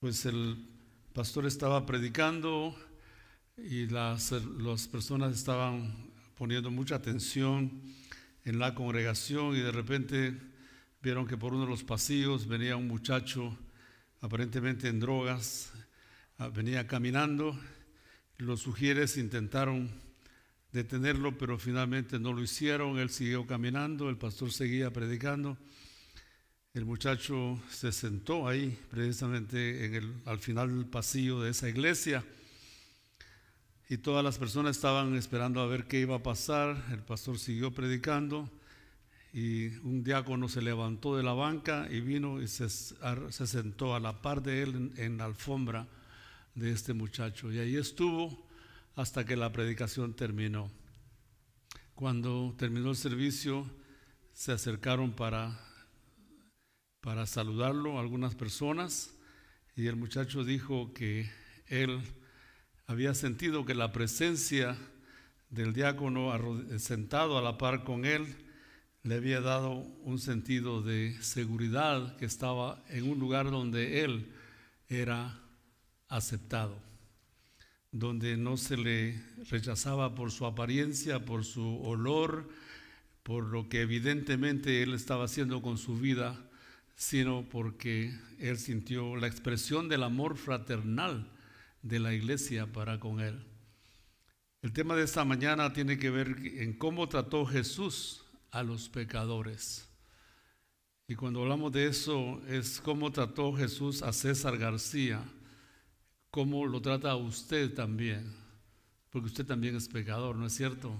pues el pastor estaba predicando y las, las personas estaban poniendo mucha atención en la congregación y de repente vieron que por uno de los pasillos venía un muchacho aparentemente en drogas, ah, venía caminando, los sugieres intentaron detenerlo, pero finalmente no lo hicieron, él siguió caminando, el pastor seguía predicando el muchacho se sentó ahí, precisamente en el, al final del pasillo de esa iglesia. Y todas las personas estaban esperando a ver qué iba a pasar. El pastor siguió predicando y un diácono se levantó de la banca y vino y se, se sentó a la par de él en, en la alfombra de este muchacho. Y ahí estuvo hasta que la predicación terminó. Cuando terminó el servicio, se acercaron para para saludarlo a algunas personas. Y el muchacho dijo que él había sentido que la presencia del diácono sentado a la par con él le había dado un sentido de seguridad que estaba en un lugar donde él era aceptado, donde no se le rechazaba por su apariencia, por su olor, por lo que evidentemente él estaba haciendo con su vida, sino porque él sintió la expresión del amor fraternal de la iglesia para con él. El tema de esta mañana tiene que ver en cómo trató Jesús a los pecadores. Y cuando hablamos de eso es cómo trató Jesús a César García, cómo lo trata a usted también, porque usted también es pecador, ¿no es cierto?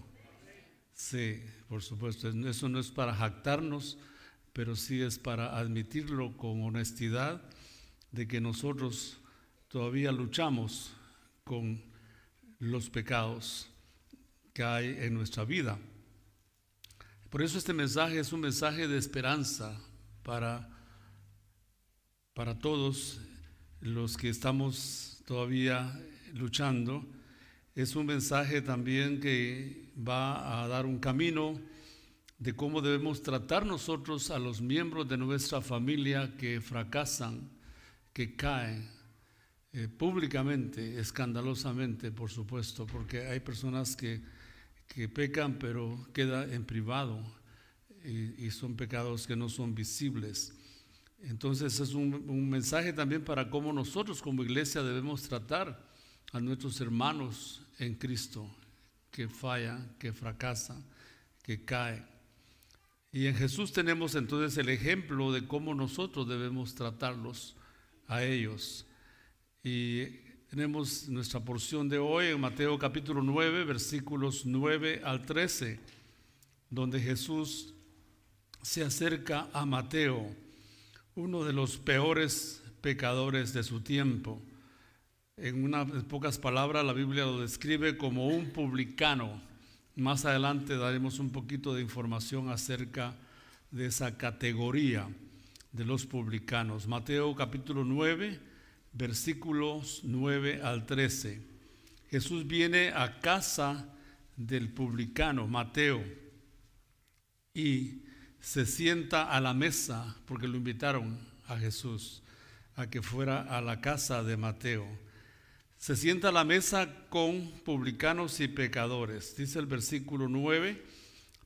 Sí, por supuesto, eso no es para jactarnos, pero sí es para admitirlo con honestidad de que nosotros todavía luchamos con los pecados que hay en nuestra vida. Por eso este mensaje es un mensaje de esperanza para, para todos los que estamos todavía luchando. Es un mensaje también que va a dar un camino de cómo debemos tratar nosotros a los miembros de nuestra familia que fracasan, que caen eh, públicamente, escandalosamente, por supuesto, porque hay personas que, que pecan pero queda en privado y, son pecados que no son visibles. Entonces es un, un mensaje también para cómo nosotros como iglesia debemos tratar a nuestros hermanos en Cristo que fallan, que fracasan, que caen. Y en Jesús tenemos entonces el ejemplo de cómo nosotros debemos tratarlos a ellos. Y tenemos nuestra porción de hoy en Mateo capítulo 9, versículos 9 al 13, donde Jesús se acerca a Mateo, uno de los peores pecadores de su tiempo. En unas pocas palabras la Biblia lo describe como un publicano más adelante daremos un poquito de información acerca de esa categoría de los publicanos. Mateo capítulo 9, versículos 9 al 13. Jesús viene a casa del publicano, Mateo, y se sienta a la mesa, porque lo invitaron a Jesús a que fuera a la casa de Mateo se sienta a la mesa con publicanos y pecadores. Dice el versículo 9,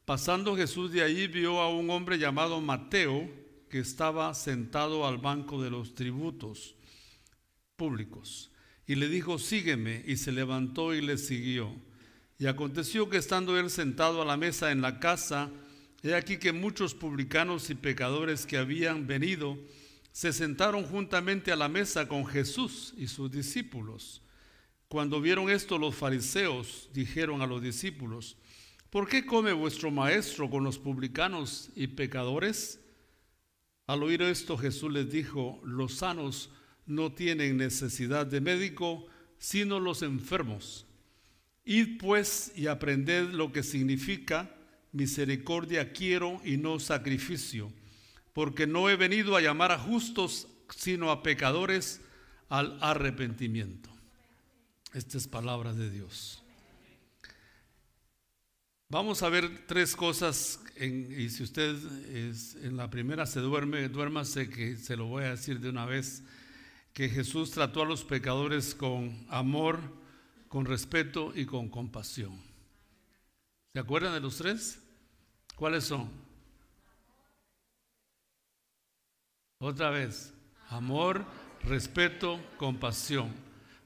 pasando Jesús de allí vio a un hombre llamado Mateo que estaba sentado al banco de los tributos públicos. Y le dijo, sígueme, y se levantó y le siguió. Y aconteció que estando él sentado a la mesa en la casa, he aquí que muchos publicanos y pecadores que habían venido se sentaron juntamente a la mesa con Jesús y sus discípulos. Cuando vieron esto los fariseos dijeron a los discípulos, ¿por qué come vuestro maestro con los publicanos y pecadores? Al oír esto Jesús les dijo, los sanos no tienen necesidad de médico, sino los enfermos. Id pues y aprended lo que significa misericordia quiero y no sacrificio, porque no he venido a llamar a justos, sino a pecadores al arrepentimiento. Esta es palabra de Dios. Vamos a ver tres cosas, y si usted en la primera se duerme, duérmase que se lo voy a decir de una vez. que Jesús trató a los pecadores con amor, con respeto y con compasión. ¿Se acuerdan de los tres? ¿Cuáles son? Otra vez, amor, respeto, compasión.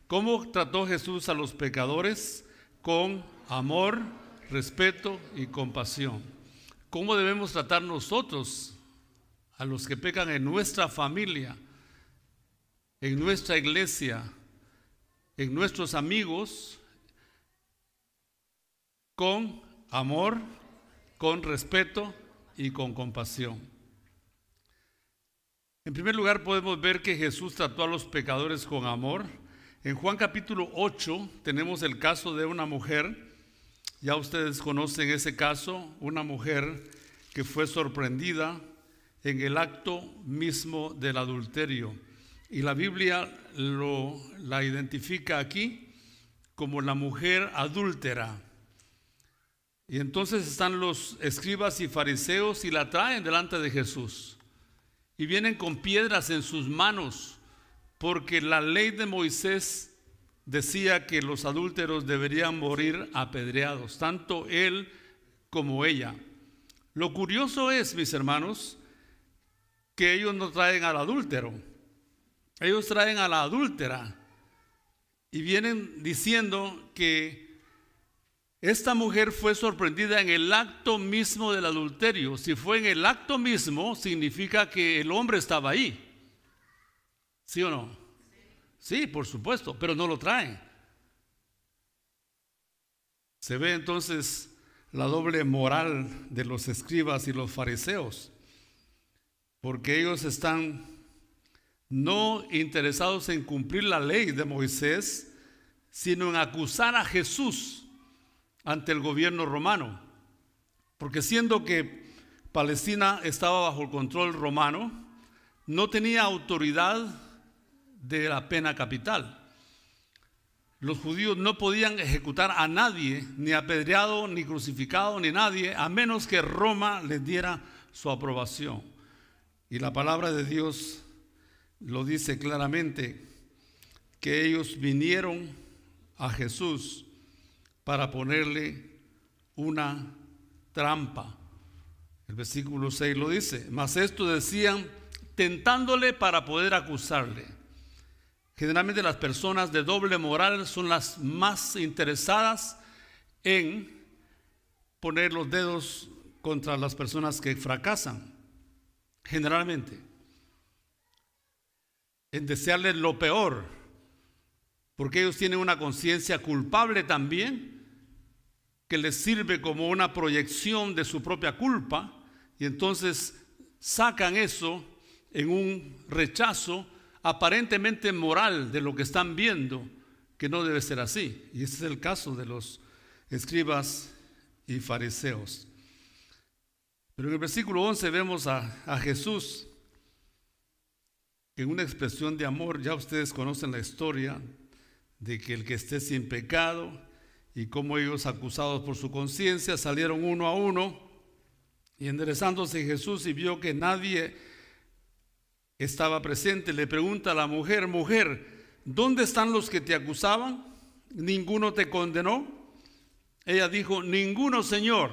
¿Cómo trató Jesús a los pecadores? Con amor, respeto y compasión. ¿Cómo debemos tratar nosotros a los que pecan en nuestra familia, en nuestra iglesia, en nuestros amigos? Con amor, con respeto y con compasión. En primer lugar, podemos ver que Jesús trató a los pecadores con amor. En Juan capítulo 8 tenemos el caso de una mujer, ya ustedes conocen ese caso, una mujer que fue sorprendida en el acto mismo del adulterio. Y la Biblia lo, la identifica aquí como la mujer adúltera. Y entonces están los escribas y fariseos y la traen delante de Jesús. Y vienen con piedras en sus manos, porque la ley de Moisés decía que los adúlteros deberían morir apedreados, tanto él como ella. Lo curioso es, mis hermanos, que ellos no traen al adúltero, ellos traen a la adúltera y vienen diciendo que esta mujer fue sorprendida en el acto mismo del adulterio. Si fue en el acto mismo, significa que el hombre estaba ahí. ¿Sí o no? Sí, por supuesto, pero no lo traen. Se ve entonces la doble moral de los escribas y los fariseos, porque ellos están no interesados en cumplir la ley de Moisés, sino en acusar a Jesús ante el gobierno romano. Porque siendo que Palestina estaba bajo el control romano, no tenía autoridad de la pena capital. Los judíos no podían ejecutar a nadie, ni apedreado, ni crucificado, ni nadie, a menos que Roma les diera su aprobación. Y la palabra de Dios lo dice claramente, que ellos vinieron a Jesús para ponerle una trampa. El versículo 6 lo dice, mas esto decían tentándole para poder acusarle. Generalmente las personas de doble moral son las más interesadas en poner los dedos contra las personas que fracasan. Generalmente. En desearles lo peor. Porque ellos tienen una conciencia culpable también que les sirve como una proyección de su propia culpa y entonces sacan eso en un rechazo aparentemente moral de lo que están viendo, que no debe ser así. Y ese es el caso de los escribas y fariseos. Pero en el versículo 11 vemos a, a Jesús en una expresión de amor, ya ustedes conocen la historia de que el que esté sin pecado, y como ellos acusados por su conciencia salieron uno a uno y enderezándose Jesús y vio que nadie estaba presente, le pregunta a la mujer, mujer, ¿dónde están los que te acusaban? ¿Ninguno te condenó? Ella dijo, ninguno, Señor.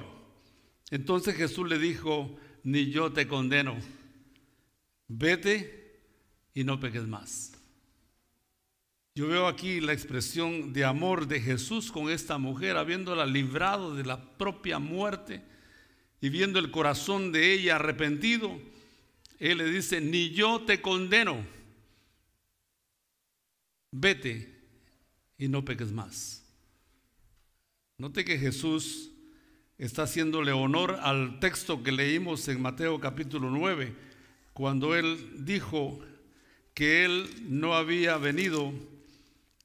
Entonces Jesús le dijo, ni yo te condeno. Vete y no peques más. Yo veo aquí la expresión de amor de Jesús con esta mujer, habiéndola librado de la propia muerte y viendo el corazón de ella arrepentido. Él le dice, ni yo te condeno, vete y no peques más. Note que Jesús está haciéndole honor al texto que leímos en Mateo capítulo 9, cuando él dijo que él no había venido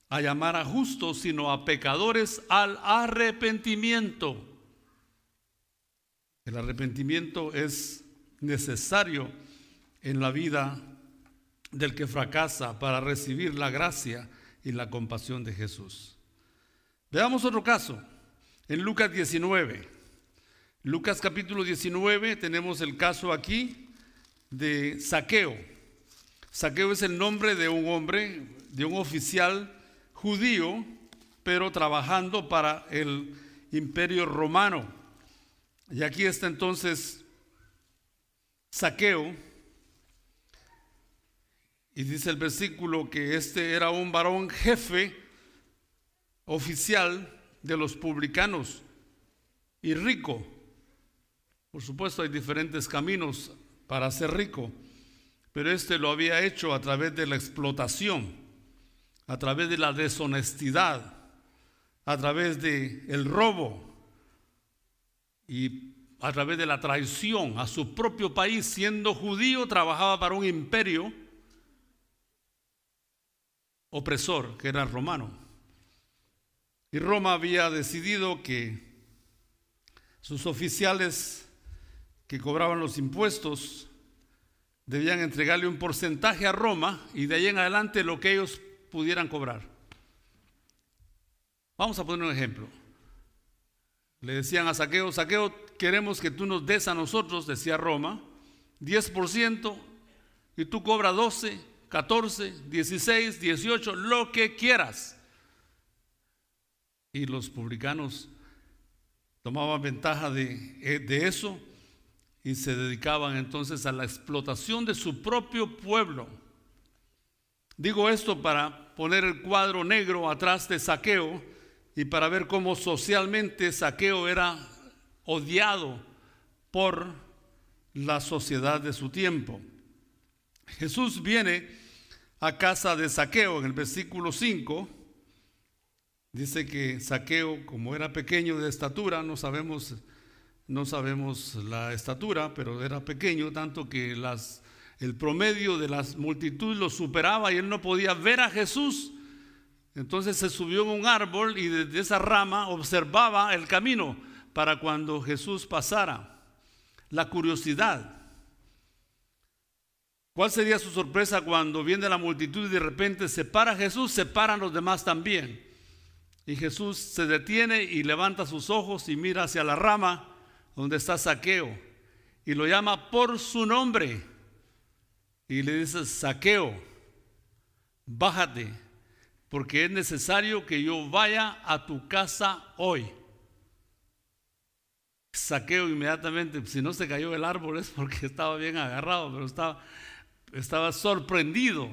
a llamar a justos, sino a pecadores al arrepentimiento. El arrepentimiento es necesario en la vida del que fracasa para recibir la gracia y la compasión de Jesús. Veamos otro caso, en Lucas 19. Lucas capítulo 19 tenemos el caso aquí de Saqueo. Saqueo es el nombre de un hombre, de un oficial judío, pero trabajando para el imperio romano. Y aquí está entonces Saqueo, y dice el versículo que este era un varón jefe oficial de los publicanos y rico. Por supuesto hay diferentes caminos para ser rico, pero este lo había hecho a través de la explotación, a través de la deshonestidad, a través de el robo y a través de la traición a su propio país, siendo judío, trabajaba para un imperio opresor, que era romano. Y Roma había decidido que sus oficiales que cobraban los impuestos debían entregarle un porcentaje a Roma y de ahí en adelante lo que ellos pudieran cobrar. Vamos a poner un ejemplo. Le decían a Saqueo, Saqueo, queremos que tú nos des a nosotros, decía Roma, 10% y tú cobras 12, 14, 16, 18, lo que quieras. Y los publicanos tomaban ventaja de, eh, de, eso y se dedicaban entonces a la explotación de su propio pueblo. Digo esto para poner el cuadro negro atrás de saqueo y para ver cómo socialmente saqueo era odiado por la sociedad de su tiempo. Jesús viene a casa de Saqueo en el versículo 5. Dice que Saqueo, como era pequeño de estatura, no sabemos, no sabemos la estatura, pero era pequeño, tanto que las, el promedio de las multitudes lo superaba y él no podía ver a Jesús. Entonces se subió en un árbol y desde esa rama observaba el camino para cuando Jesús pasara. La curiosidad. ¿Cuál sería su sorpresa cuando viene la multitud y de repente se para Jesús, se paran los demás también? Y Jesús se detiene y levanta sus ojos y mira hacia la rama donde está Saqueo y lo llama por su nombre y le dice, Saqueo, bájate, porque es necesario que yo vaya a tu casa hoy. Saqueo inmediatamente, si no se cayó el árbol es porque estaba bien agarrado, pero estaba estaba sorprendido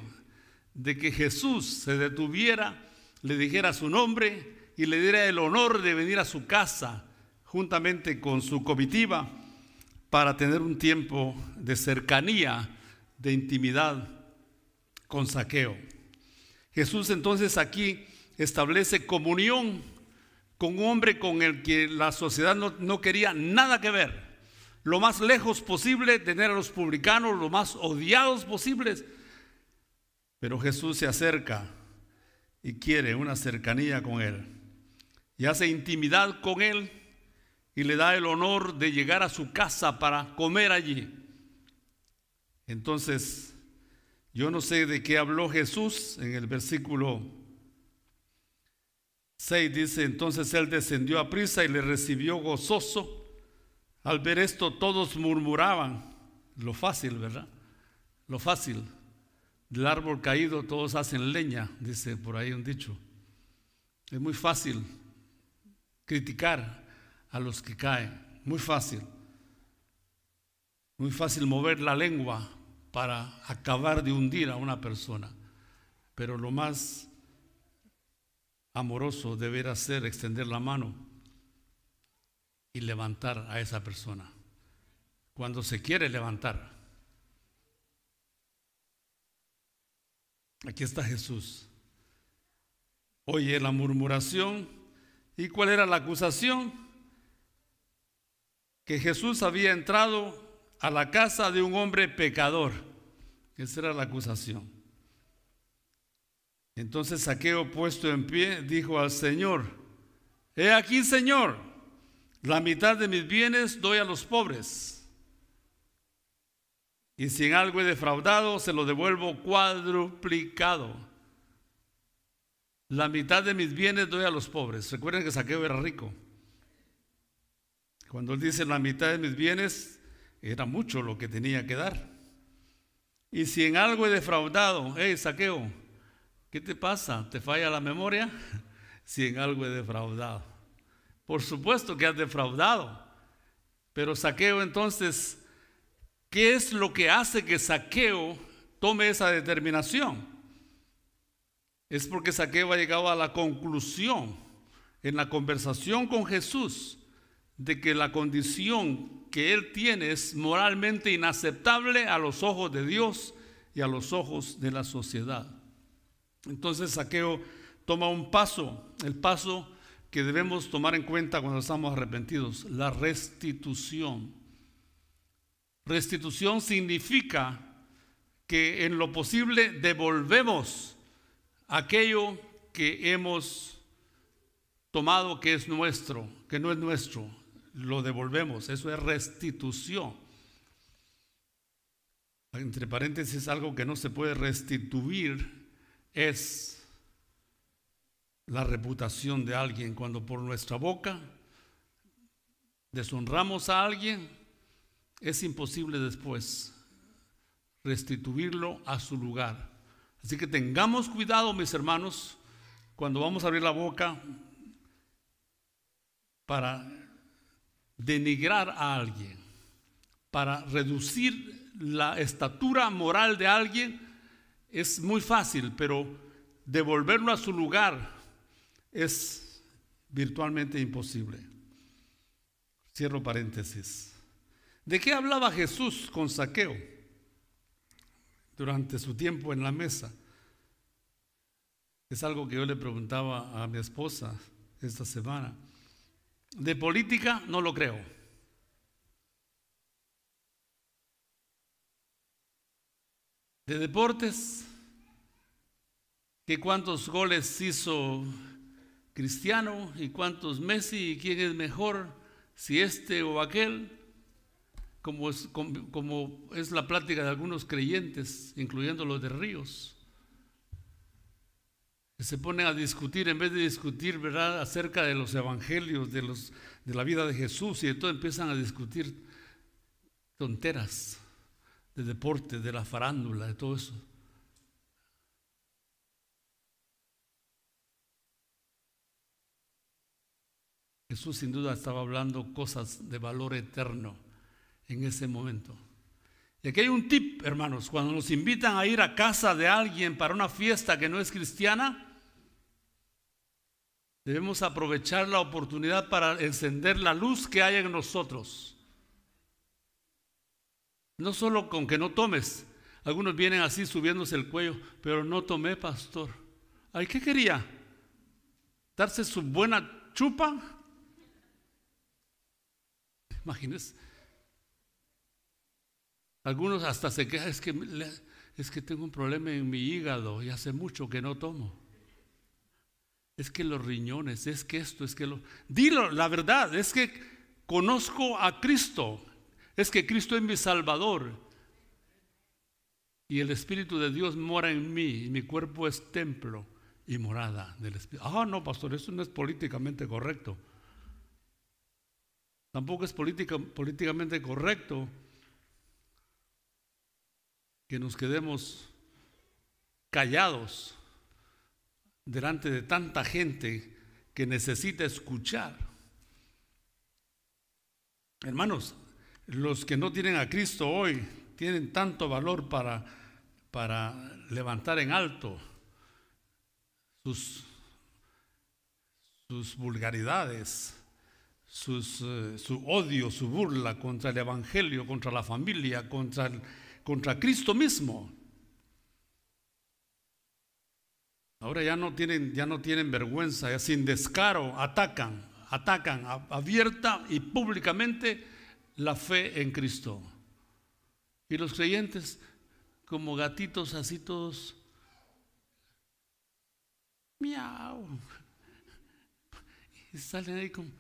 de que Jesús se detuviera, le dijera su nombre y le diera el honor de venir a su casa juntamente con su comitiva para tener un tiempo de cercanía, de intimidad con saqueo. Jesús entonces aquí establece comunión con un hombre con el que la sociedad no, no quería nada que ver lo más lejos posible, tener a los publicanos lo más odiados posibles. Pero Jesús se acerca y quiere una cercanía con Él. Y hace intimidad con Él y le da el honor de llegar a su casa para comer allí. Entonces, yo no sé de qué habló Jesús en el versículo 6 dice, entonces él descendió a prisa y le recibió gozoso al ver esto todos murmuraban, lo fácil, ¿verdad? Lo fácil. Del árbol caído todos hacen leña, dice por ahí un dicho. Es muy fácil criticar a los que caen, muy fácil. Muy fácil mover la lengua para acabar de hundir a una persona. Pero lo más amoroso deberá ser extender la mano y levantar a esa persona. Cuando se quiere levantar. Aquí está Jesús. Oye la murmuración. ¿Y cuál era la acusación? Que Jesús había entrado a la casa de un hombre pecador. Esa era la acusación. Entonces Saqueo puesto en pie dijo al Señor, he aquí Señor, la mitad de mis bienes doy a los pobres. Y si en algo he defraudado, se lo devuelvo cuadruplicado. La mitad de mis bienes doy a los pobres. Recuerden que Saqueo era rico. Cuando él dice la mitad de mis bienes, era mucho lo que tenía que dar. Y si en algo he defraudado, hey, saqueo, ¿qué te pasa? ¿Te falla la memoria? si en algo he defraudado. Por supuesto que has defraudado. Pero saqueo entonces, ¿qué es lo que hace que saqueo tome esa determinación? Es porque saqueo ha llegado a la conclusión en la conversación con Jesús de que la condición que él tiene es moralmente inaceptable a los ojos de Dios y a los ojos de la sociedad. Entonces Saqueo toma un paso, el paso que debemos tomar en cuenta cuando estamos arrepentidos, la restitución. Restitución significa que en lo posible devolvemos aquello que hemos tomado que es nuestro, que no es nuestro, lo devolvemos. Eso es restitución. Entre paréntesis, algo que no se puede restituir es la reputación de alguien. Cuando por nuestra boca deshonramos a alguien, es imposible después restituirlo a su lugar. Así que tengamos cuidado, mis hermanos, cuando vamos a abrir la boca para denigrar a alguien, para reducir la estatura moral de alguien, es muy fácil, pero devolverlo a su lugar es virtualmente imposible. Cierro paréntesis. ¿De qué hablaba Jesús con Saqueo durante su tiempo en la mesa? Es algo que yo le preguntaba a mi esposa esta semana. De política no lo creo. De deportes, que cuántos goles hizo Cristiano y cuántos Messi y quién es mejor, si este o aquel, como es, como es la plática de algunos creyentes, incluyendo los de Ríos se ponen a discutir, en vez de discutir, ¿verdad?, acerca de los evangelios, de, los, de la vida de Jesús, y de todo empiezan a discutir tonteras de deporte, de la farándula, de todo eso. Jesús sin duda estaba hablando cosas de valor eterno en ese momento. Y aquí hay un tip, hermanos, cuando nos invitan a ir a casa de alguien para una fiesta que no es cristiana, Debemos aprovechar la oportunidad para encender la luz que hay en nosotros. No solo con que no tomes. Algunos vienen así subiéndose el cuello, pero no tomé, pastor. Ay, ¿qué quería? ¿Darse su buena chupa? Imagínense. Algunos hasta se quejan, es que, es que tengo un problema en mi hígado y hace mucho que no tomo es que los riñones, es que esto, es que lo... Dilo, la verdad, es que conozco a Cristo, es que Cristo es mi Salvador. Y el Espíritu de Dios mora en mí, y mi cuerpo es templo y morada del Espíritu. Ah, no, pastor, eso no es políticamente correcto. Tampoco es políticamente correcto que nos quedemos callados delante de tanta gente que necesita escuchar. Hermanos, los que no tienen a Cristo hoy tienen tanto valor para, para levantar en alto sus, sus vulgaridades, sus, eh, su odio, su burla contra el Evangelio, contra la familia, contra, contra Cristo mismo. Ahora ya no tienen, ya no tienen vergüenza, ya sin descaro atacan, atacan abierta y públicamente la fe en Cristo. Y los creyentes como gatitos así todos miau. Y salen ahí como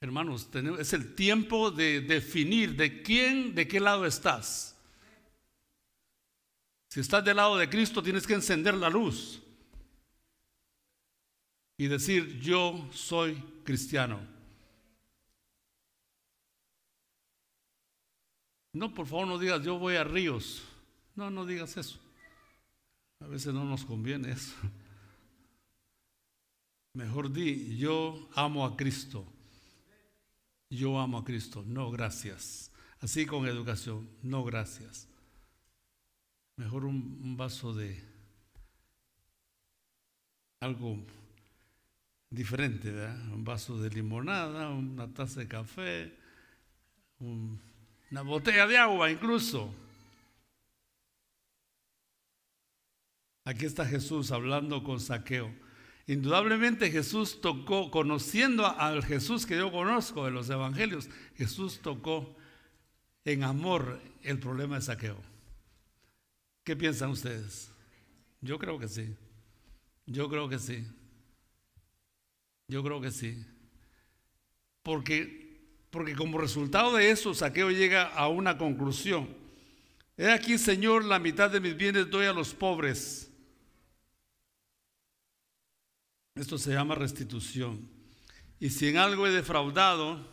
Hermanos, es el tiempo de definir de quién, de qué lado estás. Si estás del lado de Cristo, tienes que encender la luz y decir, yo soy cristiano. No, por favor, no digas, yo voy a ríos. No, no digas eso. A veces no nos conviene eso. Mejor di, yo amo a Cristo. Yo amo a Cristo. No, gracias. Así con educación. No, gracias. Mejor un, vaso de algo diferente, ¿verdad? Un vaso de limonada, una taza de café, una botella de agua incluso. Aquí está Jesús hablando con Saqueo. Indudablemente Jesús tocó, conociendo al Jesús que yo conozco de los evangelios, Jesús tocó en amor el problema de Saqueo. ¿Qué piensan ustedes? Yo creo que sí. Yo creo que sí. Yo creo que sí. Porque, porque como resultado de eso, Saqueo llega a una conclusión. He aquí, Señor, la mitad de mis bienes doy a los pobres. Esto se llama restitución. Y si en algo he defraudado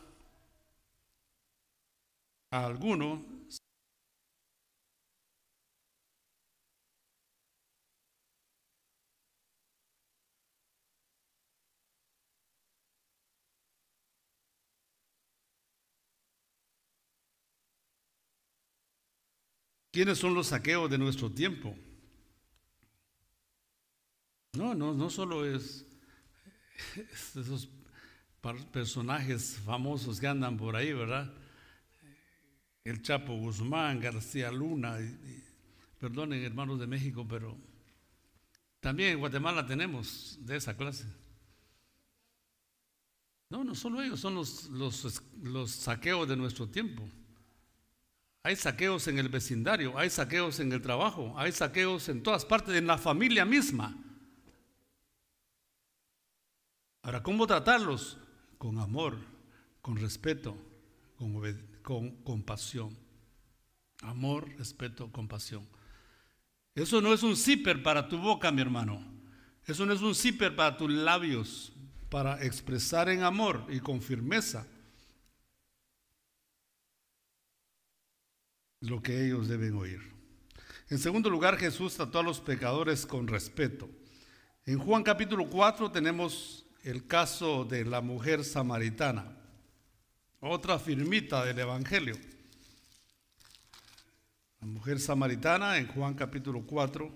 a alguno, ¿Quiénes son los saqueos de nuestro tiempo? No, no, no solo es esos personajes famosos que andan por ahí, ¿verdad? El Chapo Guzmán, García Luna, perdonen hermanos de México, pero también en Guatemala tenemos de esa clase. No, no solo ellos, son los, los, los saqueos de nuestro tiempo. Hay saqueos en el vecindario, hay saqueos en el trabajo, hay saqueos en todas partes, en la familia misma. Ahora, ¿cómo tratarlos? Con amor, con respeto, con, compasión. Amor, respeto, compasión. Eso no es un zipper para tu boca, mi hermano. Eso no es un zipper para tus labios, para expresar en amor y con firmeza lo que ellos deben oír. En segundo lugar, Jesús trató a los pecadores con respeto. En Juan capítulo 4 tenemos el caso de la mujer samaritana, otra firmita del Evangelio. La mujer samaritana en Juan capítulo 4,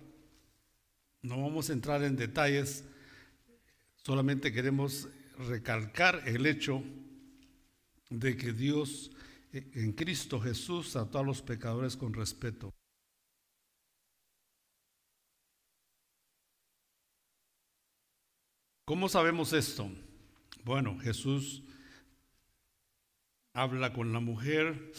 no vamos a entrar en detalles, solamente queremos recalcar el hecho de que Dios en Cristo Jesús trató a los pecadores con respeto. ¿Cómo sabemos esto? Bueno, Jesús habla con la mujer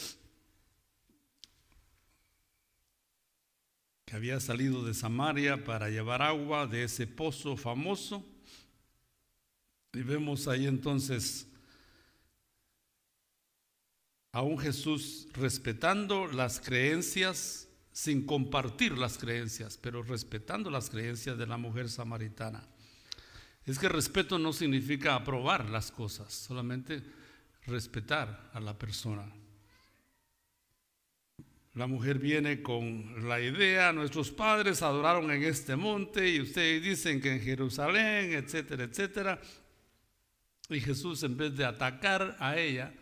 que había salido de Samaria para llevar agua de ese pozo famoso. Y vemos ahí entonces a un Jesús respetando las creencias, sin compartir las creencias, pero respetando las creencias de la mujer samaritana. Es que respeto no significa aprobar las cosas, solamente respetar a la persona. La mujer viene con la idea, nuestros padres adoraron en este monte y ustedes dicen que en Jerusalén, etcétera, etcétera. Y Jesús en vez de atacar a ella,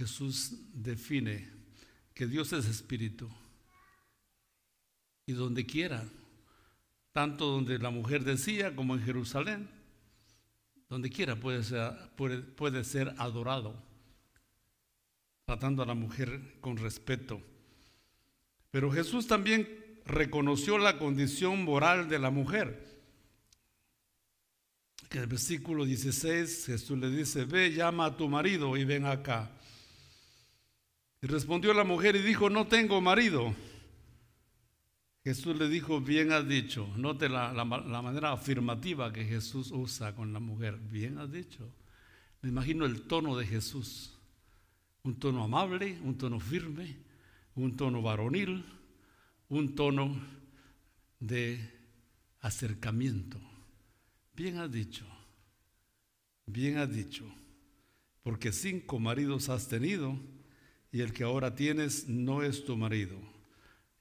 Jesús define que Dios es espíritu. Y donde quiera tanto donde la mujer decía como en Jerusalén, donde quiera puede ser, adorado, tratando a la mujer con respeto. Pero Jesús también reconoció la condición moral de la mujer. Que en el versículo 16 Jesús le dice, ve, llama a tu marido y ven acá. Y respondió la mujer y dijo, no tengo marido. Jesús le dijo, bien has dicho. Note la, la, manera afirmativa que Jesús usa con la mujer. Bien has dicho. Me imagino el tono de Jesús. Un tono amable, un tono firme, un tono varonil, un tono de acercamiento. Bien has dicho. Bien has dicho. Porque cinco maridos has tenido y el que ahora tienes no es tu marido.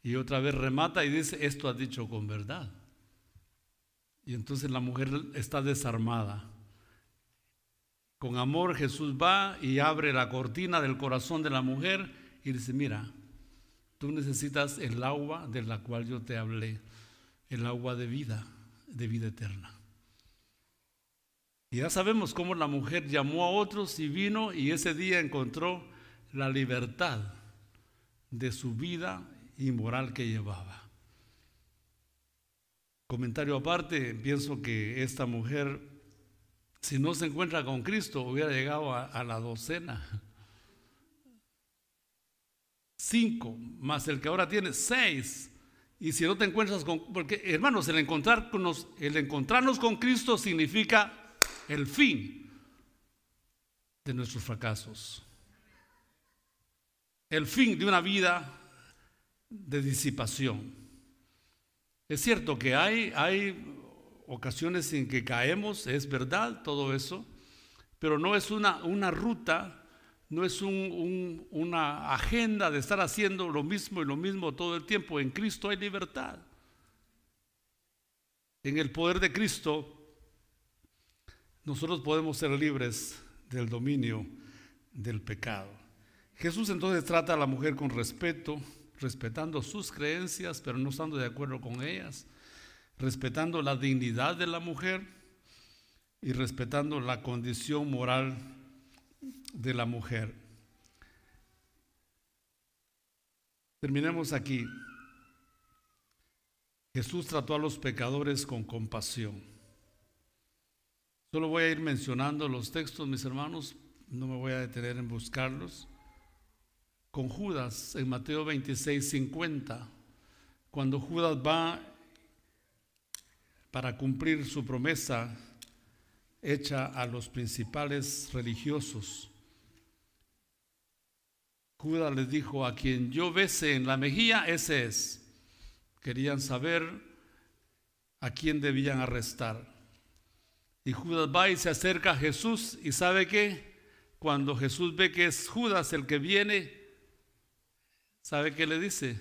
Y otra vez remata y dice, esto has dicho con verdad. Y entonces la mujer está desarmada. Con amor Jesús va y abre la cortina del corazón de la mujer y dice, mira, tú necesitas el agua de la cual yo te hablé, el agua de vida, de vida eterna. Y ya sabemos cómo la mujer llamó a otros y vino y ese día encontró la libertad de su vida inmoral que llevaba. Comentario aparte, pienso que esta mujer, si no se encuentra con Cristo, hubiera llegado a, la docena. Cinco, más el que ahora tiene seis. Y si no te encuentras con, porque hermanos, el, encontrar el encontrarnos con Cristo significa el fin de nuestros fracasos. El fin de una vida de disipación. Es cierto que hay, hay ocasiones en que caemos, es verdad todo eso, pero no es una, una ruta, no es una agenda de estar haciendo lo mismo y lo mismo todo el tiempo. En Cristo hay libertad. En el poder de Cristo nosotros podemos ser libres del dominio del pecado. Jesús entonces trata a la mujer con respeto, respetando sus creencias, pero no estando de acuerdo con ellas, respetando la dignidad de la mujer y respetando la condición moral de la mujer. Terminemos aquí. Jesús trató a los pecadores con compasión. Solo voy a ir mencionando los textos, mis hermanos, no me voy a detener en buscarlos. Con Judas en Mateo 26, 50, cuando Judas va para cumplir su promesa hecha a los principales religiosos. Judas les dijo, a quien yo bese en la mejilla, ese es. Querían saber a quién debían arrestar. Y Judas va y se acerca a Jesús y sabe que cuando Jesús ve que es Judas el que viene, ¿sabe qué le dice?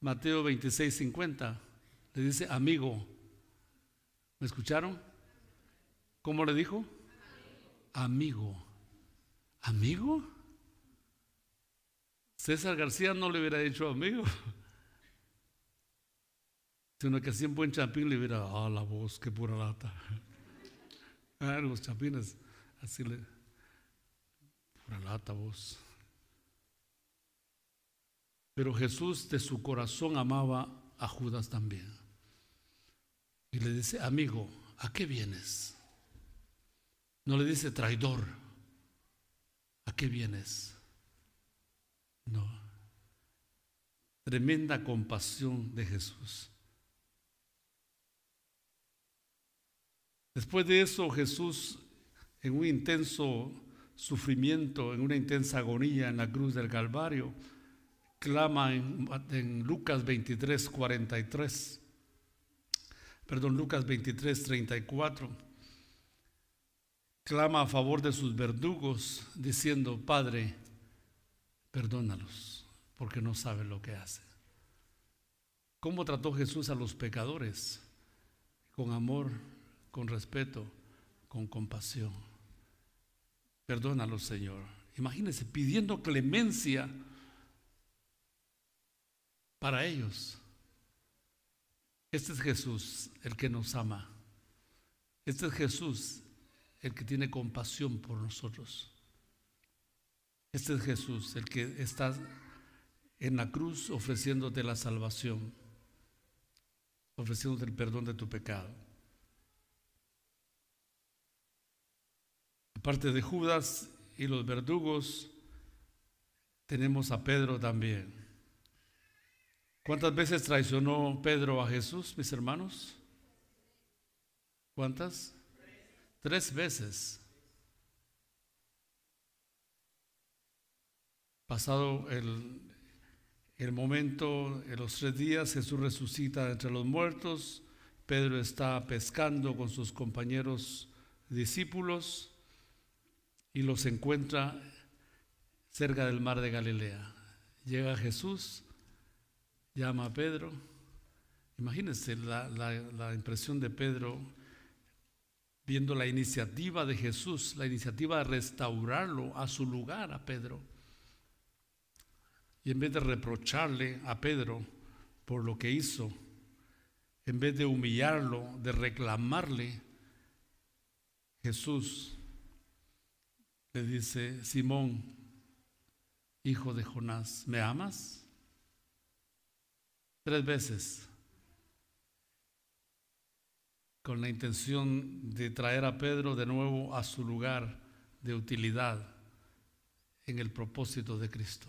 Mateo 26, 50. Le dice, amigo. ¿Me escucharon? ¿Cómo le dijo? Amigo. ¿Amigo? César García no le hubiera dicho amigo. Sino que así en buen champín le hubiera, ah, la voz, qué pura lata. Ah, los chapines, así le. Pura lata vos. Pero Jesús de su corazón amaba a Judas también. Y le dice, amigo, ¿a qué vienes? No le dice traidor, ¿a qué vienes? No. Tremenda compasión de Jesús. Después de eso, Jesús, en un intenso sufrimiento, en una intensa agonía en la cruz del Calvario, clama en, Lucas 23, 43, perdón, Lucas 23, 34, clama a favor de sus verdugos, diciendo, Padre, perdónalos, porque no saben lo que hacen. ¿Cómo trató Jesús a los pecadores? Con amor, con respeto, con compasión. Perdónalo, Señor. Imagínense pidiendo clemencia para ellos. Este es Jesús, el que nos ama. Este es Jesús, el que tiene compasión por nosotros. Este es Jesús, el que está en la cruz ofreciéndote la salvación, ofreciéndote el perdón de tu pecado. Aparte de Judas y los verdugos, tenemos a Pedro también. ¿Cuántas veces traicionó Pedro a Jesús, mis hermanos? ¿Cuántas? Tres veces. Pasado el, el momento, en los tres días, Jesús resucita entre los muertos. Pedro está pescando con sus compañeros discípulos y los encuentra cerca del mar de Galilea. Llega Jesús, llama a Pedro. Imagínense la, la impresión de Pedro viendo la iniciativa de Jesús, la iniciativa de restaurarlo a su lugar a Pedro. Y en vez de reprocharle a Pedro por lo que hizo, en vez de humillarlo, de reclamarle, Jesús le dice, Simón, hijo de Jonás, ¿me amas? Tres veces, con la intención de traer a Pedro de nuevo a su lugar de utilidad en el propósito de Cristo.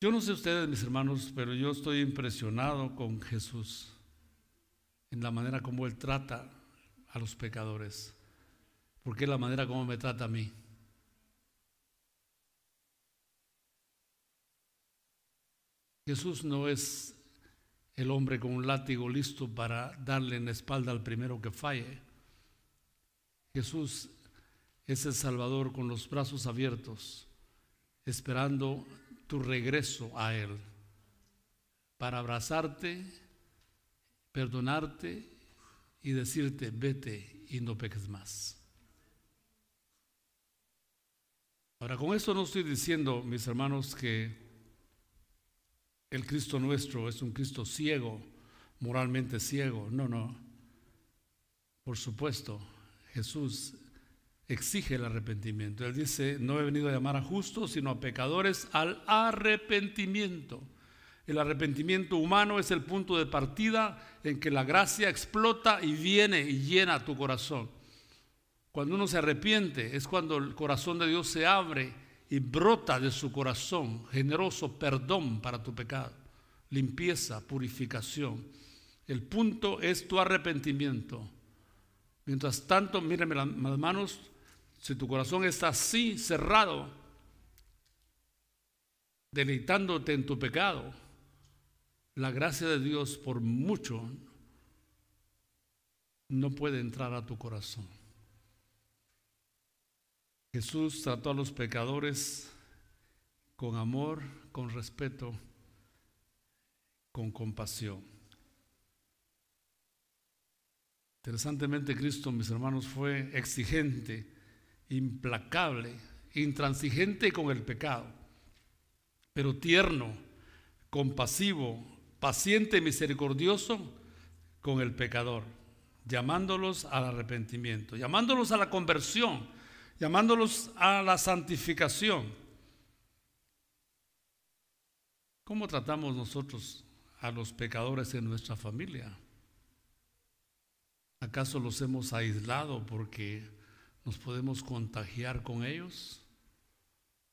Yo no sé ustedes, mis hermanos, pero yo estoy impresionado con Jesús en la manera como Él trata a los pecadores, porque es la manera como me trata a mí. Jesús no es el hombre con un látigo listo para darle en la espalda al primero que falle. Jesús es el Salvador con los brazos abiertos, esperando tu regreso a Él, para abrazarte, perdonarte y decirte, vete y no peques más. Ahora, con esto no estoy diciendo, mis hermanos, que el Cristo nuestro es un Cristo ciego, moralmente ciego. No, no. Por supuesto, Jesús exige el arrepentimiento. Él dice, no he venido a llamar a justos, sino a pecadores al arrepentimiento. El arrepentimiento humano es el punto de partida en que la gracia explota y viene y llena tu corazón. Cuando uno se arrepiente es cuando el corazón de Dios se abre y brota de su corazón generoso perdón para tu pecado, limpieza, purificación. El punto es tu arrepentimiento. Mientras tanto, míreme las manos, si tu corazón está así cerrado, deleitándote en tu pecado, la gracia de Dios por mucho no puede entrar a tu corazón. Jesús trató a los pecadores con amor, con respeto, con compasión. Interesantemente, Cristo, mis hermanos, fue exigente implacable, intransigente con el pecado, pero tierno, compasivo, paciente misericordioso con el pecador, llamándolos al arrepentimiento, llamándolos a la conversión, llamándolos a la santificación. ¿Cómo tratamos nosotros a los pecadores en nuestra familia? ¿Acaso los hemos aislado porque nos podemos contagiar con ellos,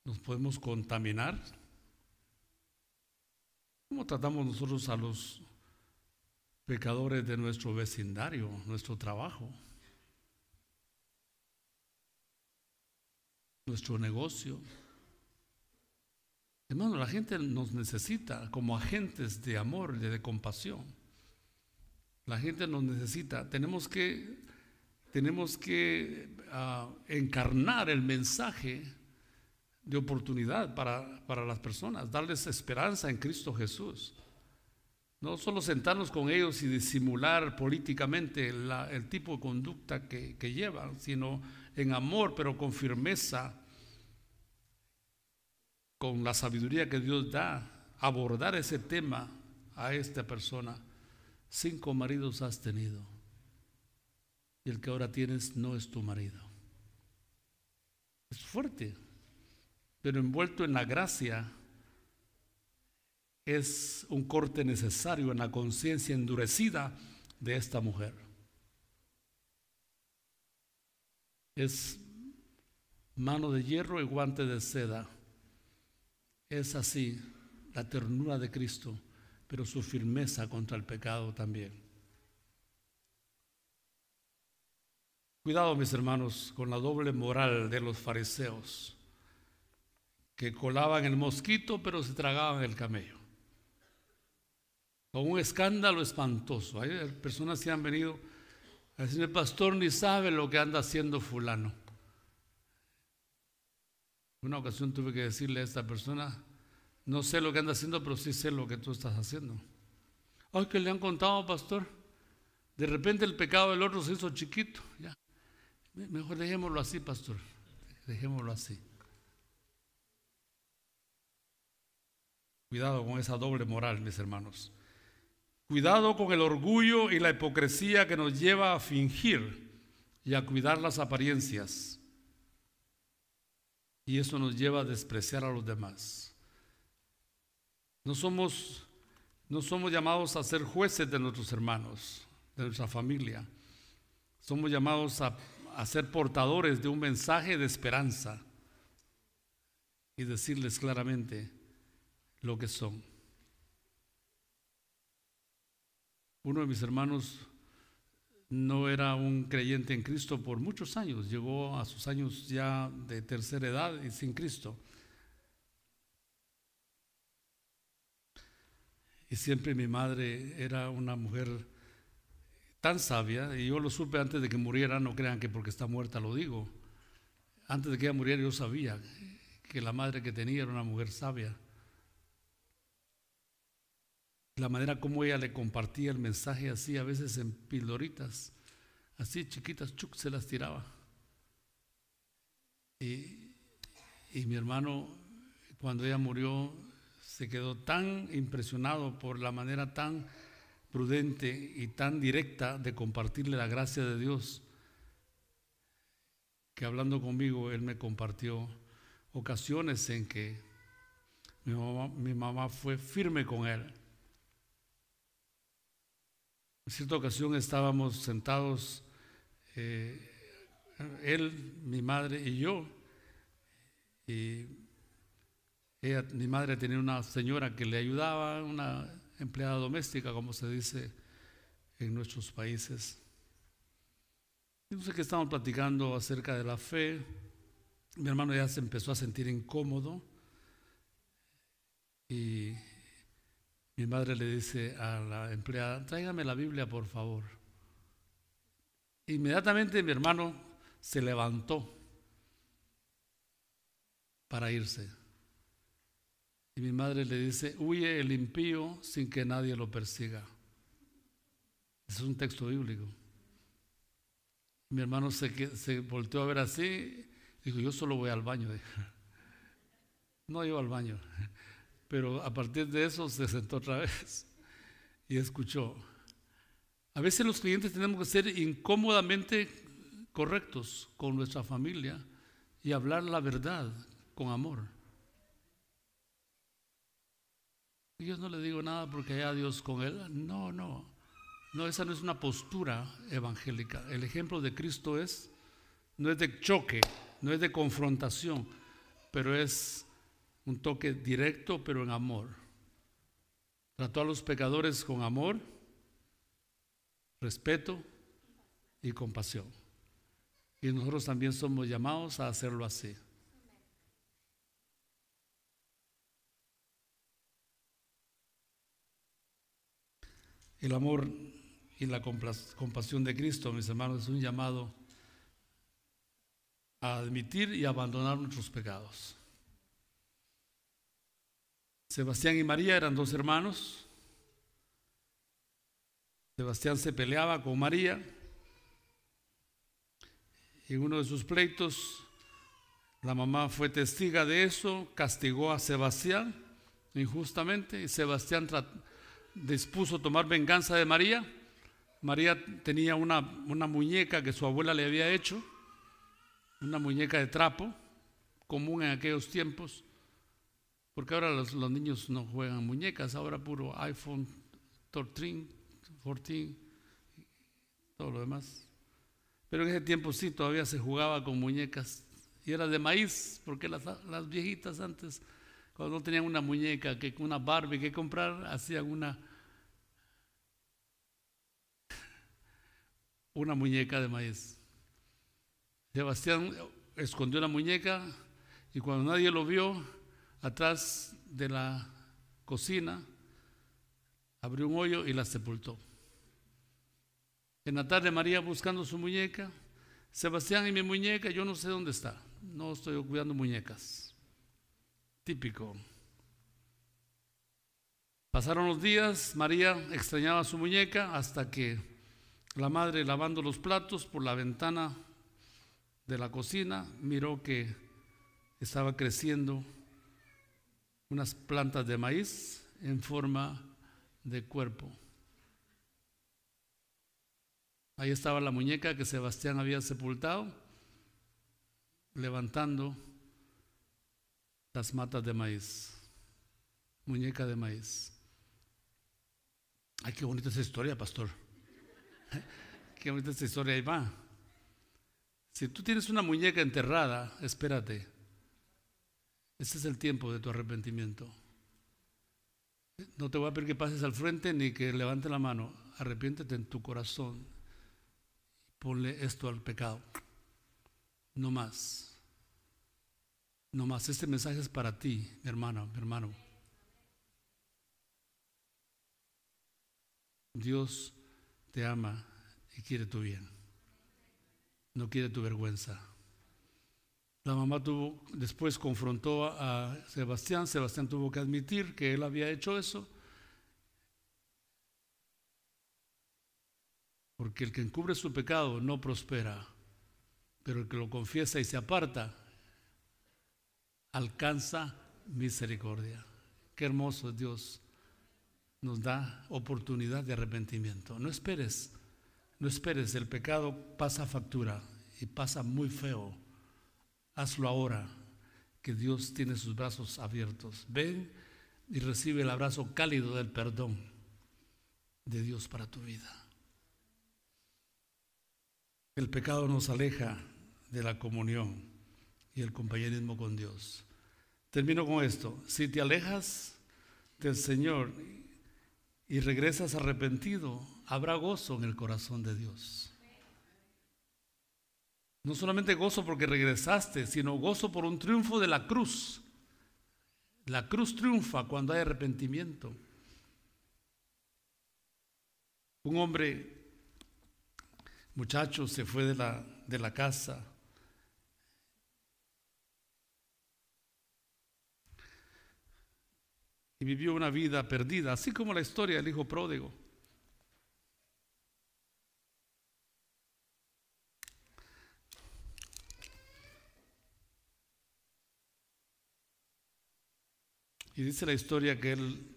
nos podemos contaminar. ¿Cómo tratamos nosotros a los pecadores de nuestro vecindario, nuestro trabajo, nuestro negocio? Hermano, la gente nos necesita como agentes de amor y de compasión. La gente nos necesita. Tenemos que tenemos que ah, encarnar el mensaje de oportunidad para, para, las personas, darles esperanza en Cristo Jesús. No solo sentarnos con ellos y disimular políticamente el tipo de conducta que, que llevan, sino en amor, pero con firmeza, con la sabiduría que Dios da, abordar ese tema a esta persona. Cinco maridos has tenido y el que ahora tienes no es tu marido. Es fuerte, pero envuelto en la gracia es un corte necesario en la conciencia endurecida de esta mujer. Es mano de hierro y guante de seda. Es así la ternura de Cristo, pero su firmeza contra el pecado también. Cuidado, mis hermanos, con la doble moral de los fariseos, que colaban el mosquito pero se tragaban el camello. Con un escándalo espantoso. Hay personas que han venido a decir, el pastor ni sabe lo que anda haciendo fulano. Una ocasión tuve que decirle a esta persona, no sé lo que anda haciendo, pero sí sé lo que tú estás haciendo. Ay, que le han contado, pastor. De repente el pecado del otro se hizo chiquito. Ya. Mejor dejémoslo así, pastor. Dejémoslo así. Cuidado con esa doble moral, mis hermanos. Cuidado con el orgullo y la hipocresía que nos lleva a fingir y a cuidar las apariencias. Y eso nos lleva a despreciar a los demás. No somos, no somos llamados a ser jueces de nuestros hermanos, de nuestra familia. Somos llamados a, a ser portadores de un mensaje de esperanza y decirles claramente, lo que son. Uno de mis hermanos no era un creyente en Cristo por muchos años, llegó a sus años ya de tercera edad y sin Cristo. Y siempre mi madre era una mujer tan sabia, y yo lo supe antes de que muriera, no crean que porque está muerta lo digo. Antes de que ella muriera yo sabía que la madre que tenía era una mujer sabia la manera como ella le compartía el mensaje así, a veces en pildoritas, así chiquitas, chuc, se las tiraba. Y, y mi hermano, cuando ella murió, se quedó tan impresionado por la manera tan prudente y tan directa de compartirle la gracia de Dios, que hablando conmigo, él me compartió ocasiones en que mi mamá, mi mamá fue firme con él en cierta ocasión estábamos sentados, eh, él, mi madre y yo, y mi madre tenía una señora que le ayudaba, una empleada doméstica, como se dice en nuestros países. sé que estábamos platicando acerca de la fe. Mi hermano ya se empezó a sentir incómodo y mi madre le dice a la empleada, tráigame la Biblia por favor. Inmediatamente mi hermano se levantó para irse. Y mi madre le dice, huye el impío sin que nadie lo persiga. es un texto bíblico. Mi hermano se, se volteó a ver así, dijo, yo solo voy al baño. No iba al baño. Pero a partir de eso se sentó otra vez y escuchó. A veces los clientes tenemos que ser incómodamente correctos con nuestra familia y hablar la verdad con amor. Yo no le digo nada porque haya Dios con él. No, no. No, esa no es una postura evangélica. El ejemplo de Cristo es, no es de choque, no es de confrontación, pero es un toque directo pero en amor. Trató a los pecadores con amor, respeto y compasión. Y nosotros también somos llamados a hacerlo así. El amor y la compasión de Cristo, mis hermanos, es un llamado a admitir y abandonar nuestros pecados. Sebastián y María eran dos hermanos. Sebastián se peleaba con María. En uno de sus pleitos, la mamá fue testiga de eso, castigó a Sebastián injustamente y Sebastián dispuso tomar venganza de María. María tenía una, una muñeca que su abuela le había hecho, una muñeca de trapo, común en aquellos tiempos. Porque ahora los, niños no juegan muñecas, ahora puro iPhone 14, 14, todo lo demás. Pero en ese tiempo sí, todavía se jugaba con muñecas. Y era de maíz, porque las, las viejitas antes, cuando no tenían una muñeca, que una Barbie que comprar, hacían una, una muñeca de maíz. Sebastián escondió la muñeca y cuando nadie lo vio, atrás de la cocina, abrió un hoyo y la sepultó. En la tarde María buscando su muñeca, Sebastián y mi muñeca, yo no sé dónde está. No estoy cuidando muñecas. Típico. Pasaron los días, María extrañaba su muñeca hasta que la madre lavando los platos por la ventana de la cocina miró que estaba creciendo unas plantas de maíz en forma de cuerpo. Ahí estaba la muñeca que Sebastián había sepultado, levantando las matas de maíz, muñeca de maíz. Ay, qué bonita esa historia, pastor. Qué bonita esta historia, ahí va. Si tú tienes una muñeca enterrada, espérate. Este es el tiempo de tu arrepentimiento. No te voy a pedir que pases al frente ni que levante la mano. Arrepiéntete en tu corazón. Ponle esto al pecado. No más. No más. Este mensaje es para ti, mi hermano, mi hermano. Dios te ama y quiere tu bien. No quiere tu vergüenza. La mamá tuvo, después confrontó a Sebastián. Sebastián tuvo que admitir que él había hecho eso. Porque el que encubre su pecado no prospera, pero el que lo confiesa y se aparta alcanza misericordia. Qué hermoso Dios nos da oportunidad de arrepentimiento. No esperes, no esperes, el pecado pasa factura y pasa muy feo. Hazlo ahora, que Dios tiene sus brazos abiertos. Ven y recibe el abrazo cálido del perdón de Dios para tu vida. El pecado nos aleja de la comunión y el compañerismo con Dios. Termino con esto. Si te alejas del Señor y regresas arrepentido, habrá gozo en el corazón de Dios. No solamente gozo porque regresaste, sino gozo por un triunfo de la cruz. La cruz triunfa cuando hay arrepentimiento. Un hombre, muchacho, se fue de la, de la casa y vivió una vida perdida, así como la historia del hijo pródigo. Y dice la historia que él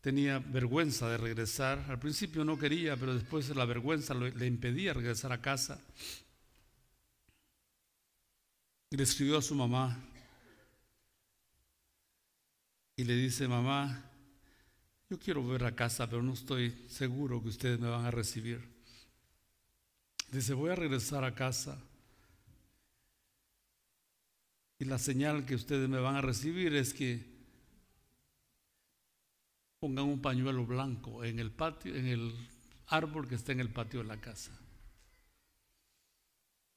tenía vergüenza de regresar. Al principio no quería, pero después la vergüenza le impedía regresar a casa. Y le escribió a su mamá, y le dice, mamá, yo quiero volver a casa, pero no estoy seguro que ustedes me van a recibir. Dice, voy a regresar a casa. Y la señal que ustedes me van a recibir es que pongan un pañuelo blanco en el patio, en el árbol que está en el patio de la casa.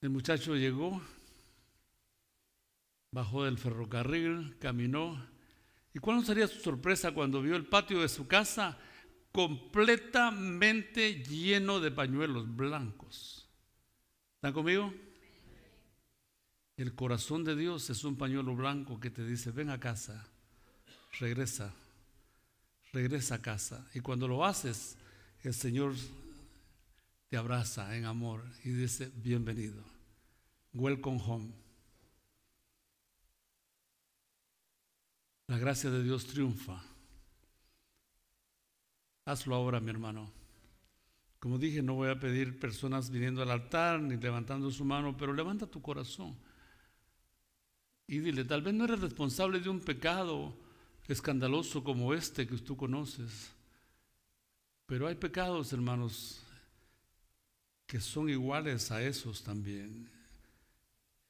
El muchacho llegó, bajó del ferrocarril, caminó ¿Y cuál sería su sorpresa cuando vio el patio de su casa completamente lleno de pañuelos blancos? ¿Están conmigo? El corazón de Dios es un pañuelo blanco que te dice, ven a casa, regresa, regresa a casa. Y cuando lo haces, el Señor te abraza en amor y dice, bienvenido, welcome home. La gracia de Dios triunfa. Hazlo ahora, mi hermano. Como dije, no voy a pedir personas viniendo al altar ni levantando su mano, pero levanta tu corazón y dile, tal vez no eres responsable de un pecado escandaloso como este que tú conoces, pero hay pecados, hermanos, que son iguales a esos también.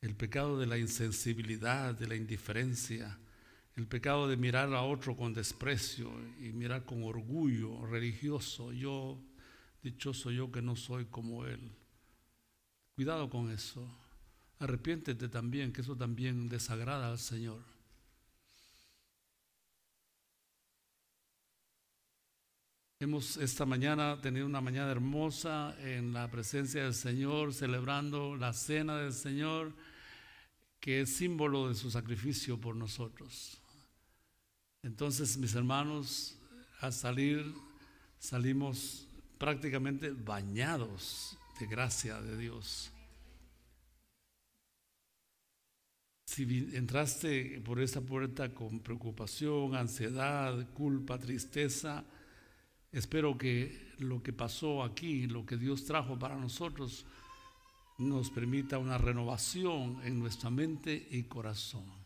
El pecado de la insensibilidad, de la indiferencia, el pecado de mirar a otro con desprecio y mirar con orgullo religioso. Yo, dichoso yo que no soy como él. Cuidado con eso. Arrepiéntete también, que eso también desagrada al Señor. Hemos esta mañana tenido una mañana hermosa en la presencia del Señor, celebrando la cena del Señor, que es símbolo de su sacrificio por nosotros. Entonces, mis hermanos, al salir, salimos prácticamente bañados de gracia de Dios. Si entraste por esa puerta con preocupación, ansiedad, culpa, tristeza, Espero que lo que pasó aquí, lo que Dios trajo para nosotros, nos permita una renovación en nuestra mente y corazón.